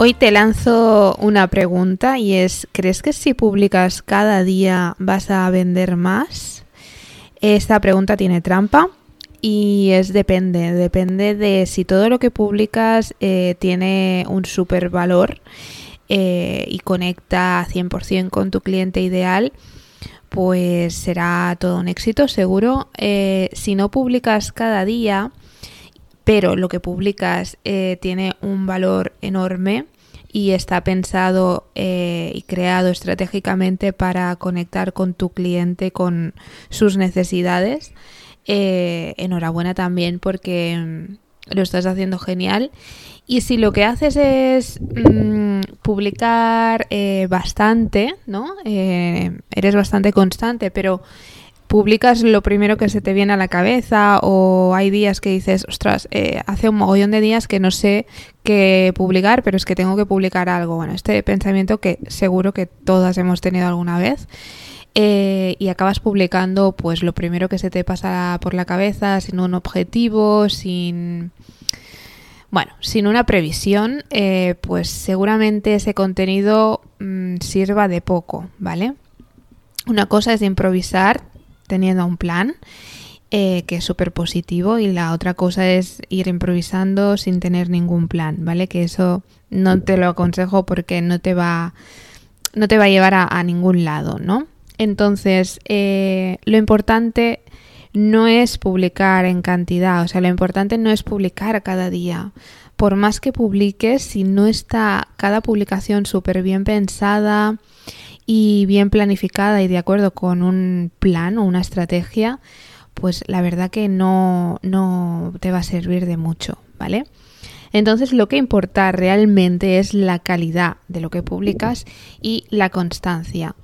Hoy te lanzo una pregunta y es, ¿crees que si publicas cada día vas a vender más? Esta pregunta tiene trampa y es depende, depende de si todo lo que publicas eh, tiene un super valor eh, y conecta 100% con tu cliente ideal, pues será todo un éxito seguro. Eh, si no publicas cada día, pero lo que publicas eh, tiene un valor enorme y está pensado eh, y creado estratégicamente para conectar con tu cliente, con sus necesidades. Eh, enhorabuena también porque mm, lo estás haciendo genial. Y si lo que haces es mm, publicar bastante, ¿no? eres bastante constante, pero publicas lo primero que se te viene a la cabeza o hay días que dices, ostras, eh, hace un mogollón de días que no sé qué publicar, pero es que tengo que publicar algo. Bueno, este pensamiento que seguro que todas hemos tenido alguna vez. Eh, y acabas publicando pues lo primero que se te pasa por la cabeza, sin un objetivo, sin... Bueno, sin una previsión, eh, pues seguramente ese contenido mm, sirva de poco, ¿vale? Una cosa es improvisar teniendo un plan, eh, que es súper positivo, y la otra cosa es ir improvisando sin tener ningún plan, ¿vale? Que eso no te lo aconsejo porque no te va, no te va a llevar a, ningún lado, ¿no? Entonces, eh, lo importante no es publicar en cantidad, o sea, lo importante no es publicar cada día. Por más que publiques, si no está cada publicación súper bien pensada, y bien planificada y de acuerdo con un plan o una estrategia, pues la verdad que no, no te va a servir de mucho, ¿vale? Entonces lo que importa realmente es la calidad de lo que publicas y la constancia.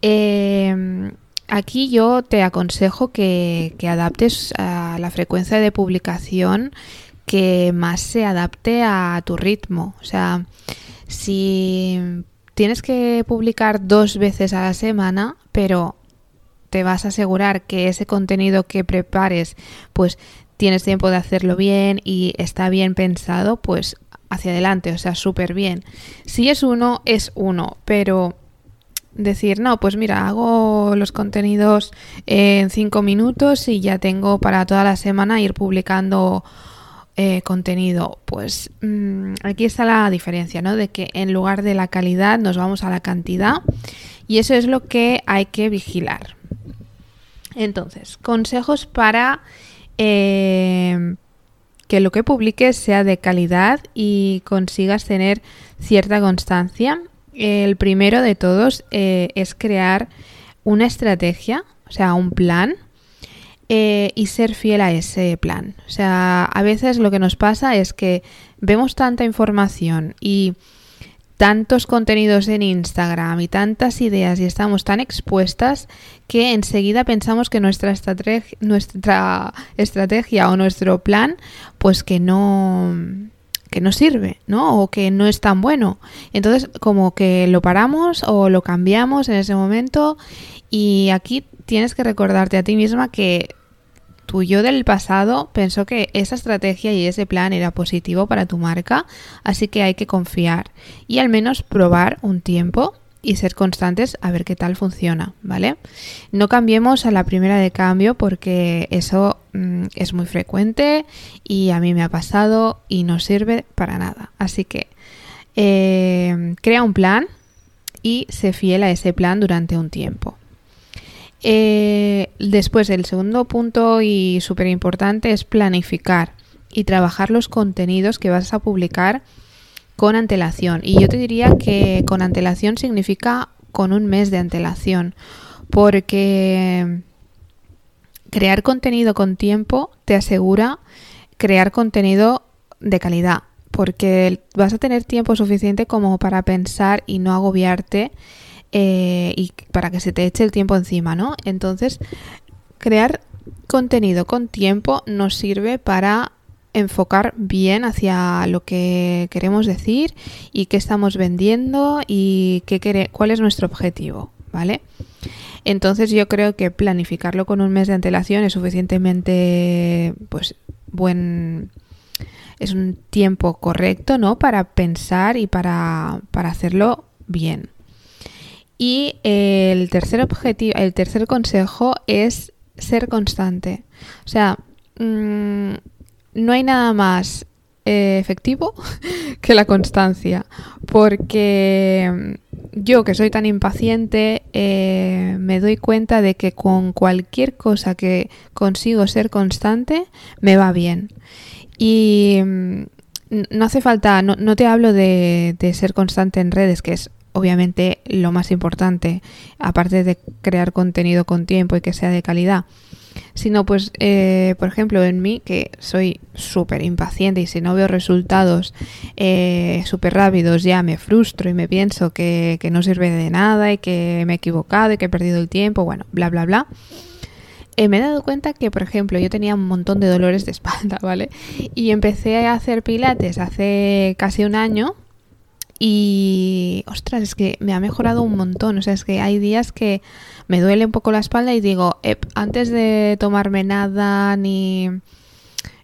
Em, aquí yo te aconsejo que, que, adaptes a la frecuencia de publicación que más se adapte a tu ritmo. O sea, si tienes que publicar dos veces a la semana, pero te vas a asegurar que ese contenido que prepares, pues tienes tiempo de hacerlo bien y está bien pensado, pues hacia adelante, o sea, súper bien. Si es uno, es uno, pero decir, no, pues mira, hago los contenidos en cinco minutos y ya tengo para toda la semana ir publicando eh, contenido? Pues mm, aquí está la diferencia, ¿no? De que en lugar de la calidad nos vamos a la cantidad y eso es lo que hay que vigilar. Entonces, consejos para eh, que lo que publiques sea de calidad y consigas tener cierta constancia. El primero de todos eh, es crear una estrategia, o sea, un plan eh, y ser fiel a ese plan. O sea, a veces lo que nos pasa es que vemos tanta información y tantos contenidos en Instagram y tantas ideas y estamos tan expuestas que enseguida pensamos que nuestra, estrategia, nuestra estrategia o nuestro plan pues que no que no sirve, ¿no? O que no es tan bueno. Entonces, como que lo paramos o lo cambiamos en ese momento y aquí tienes que recordarte a ti misma que tu yo del pasado pensó que esa estrategia y ese plan era positivo para tu marca, así que hay que confiar y al menos probar un tiempo y ser constantes a ver qué tal funciona, ¿vale? No cambiemos a la primera de cambio porque eso mm, es muy frecuente y a mí me ha pasado y no sirve para nada. Así que eh, crea un plan y sé fiel a ese plan durante un tiempo. Eh, después, el segundo punto y súper importante es planificar y trabajar los contenidos que vas a publicar con antelación. Y yo te diría que con antelación significa con un mes de antelación, porque crear contenido con tiempo te asegura crear contenido de calidad, porque vas a tener tiempo suficiente como para pensar y no agobiarte eh, y para que se te eche el tiempo encima, ¿no? Entonces, crear contenido con tiempo nos sirve para enfocar bien hacia lo que queremos decir y qué estamos vendiendo y qué cuál es nuestro objetivo, ¿vale? Entonces yo creo que planificarlo con un mes de antelación es suficientemente pues buen es un tiempo correcto, ¿no? Para pensar y para, para hacerlo bien. Y el tercer objetivo, el tercer consejo es ser constante. O sea, mm, no hay nada más eh, efectivo que la constancia. Porque yo que soy tan impaciente, eh, me doy cuenta de que con cualquier cosa que consigo ser constante, me va bien. Y mm, no hace falta, no, te hablo de, de, ser constante en redes, que es obviamente lo más importante, aparte de crear contenido con tiempo y que sea de calidad sino pues, eh, por ejemplo, en mí, que soy súper impaciente y si no veo resultados eh, súper rápidos ya me frustro y me pienso que, no sirve de nada y que me he equivocado y que he perdido el tiempo, bueno, bla, bla, bla. Eh, me he dado cuenta que, por ejemplo, yo tenía un montón de dolores de espalda, ¿vale? Y empecé a hacer pilates hace casi un año y, ostras, es que me ha mejorado un montón. O sea, es que hay días que me duele un poco la espalda y digo, antes de tomarme nada ni,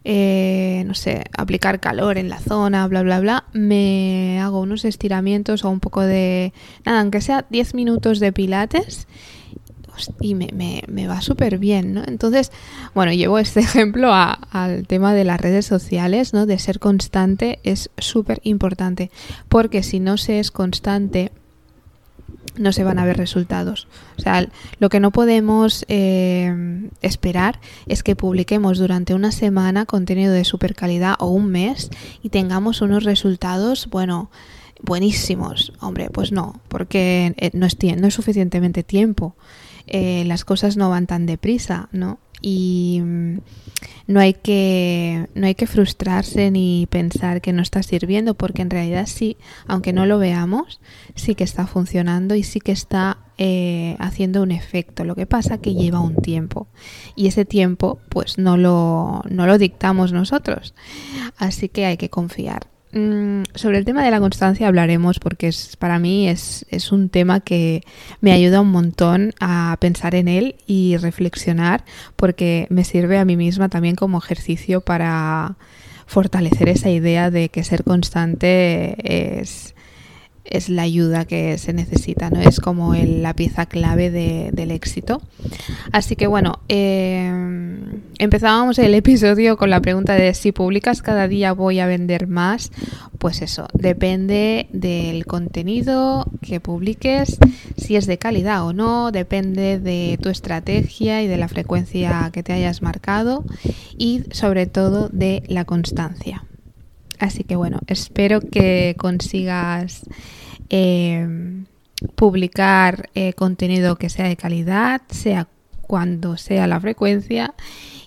eh, no sé, aplicar calor en la zona, bla, bla, bla, me hago unos estiramientos o un poco de, nada, aunque sea 10 minutos de pilates y me, me, va súper bien, ¿no? Entonces, bueno, llevo este ejemplo al tema de las redes sociales, ¿no? De ser constante es súper importante, porque si no se es constante, no se van a ver resultados. O sea, lo que no podemos eh, esperar es que publiquemos durante una semana contenido de super calidad o un mes y tengamos unos resultados, bueno, buenísimos. Hombre, pues no, porque eh, no es, no es suficientemente tiempo. Eh, las cosas no van tan deprisa, ¿no? Y mm, no hay que no hay que frustrarse ni pensar que no está sirviendo porque en realidad sí aunque no lo veamos sí que está funcionando y sí que está eh, haciendo un efecto lo que pasa que lleva un tiempo y ese tiempo pues no lo no lo dictamos nosotros así que hay que confiar Mm, sobre el tema de la constancia hablaremos porque es, para mí es, es, un tema que me ayuda un montón a pensar en él y reflexionar porque me sirve a mí misma también como ejercicio para fortalecer esa idea de que ser constante es, es la ayuda que se necesita, ¿no? Es como la pieza clave del éxito. Así que bueno, eh, empezábamos el episodio con la pregunta de si publicas cada día voy a vender más. Pues eso, depende del contenido que publiques, si es de calidad o no, depende de tu estrategia y de la frecuencia que te hayas marcado y sobre todo de la constancia. Así que bueno, espero que consigas eh, publicar eh, contenido que sea de calidad, sea cuando sea la frecuencia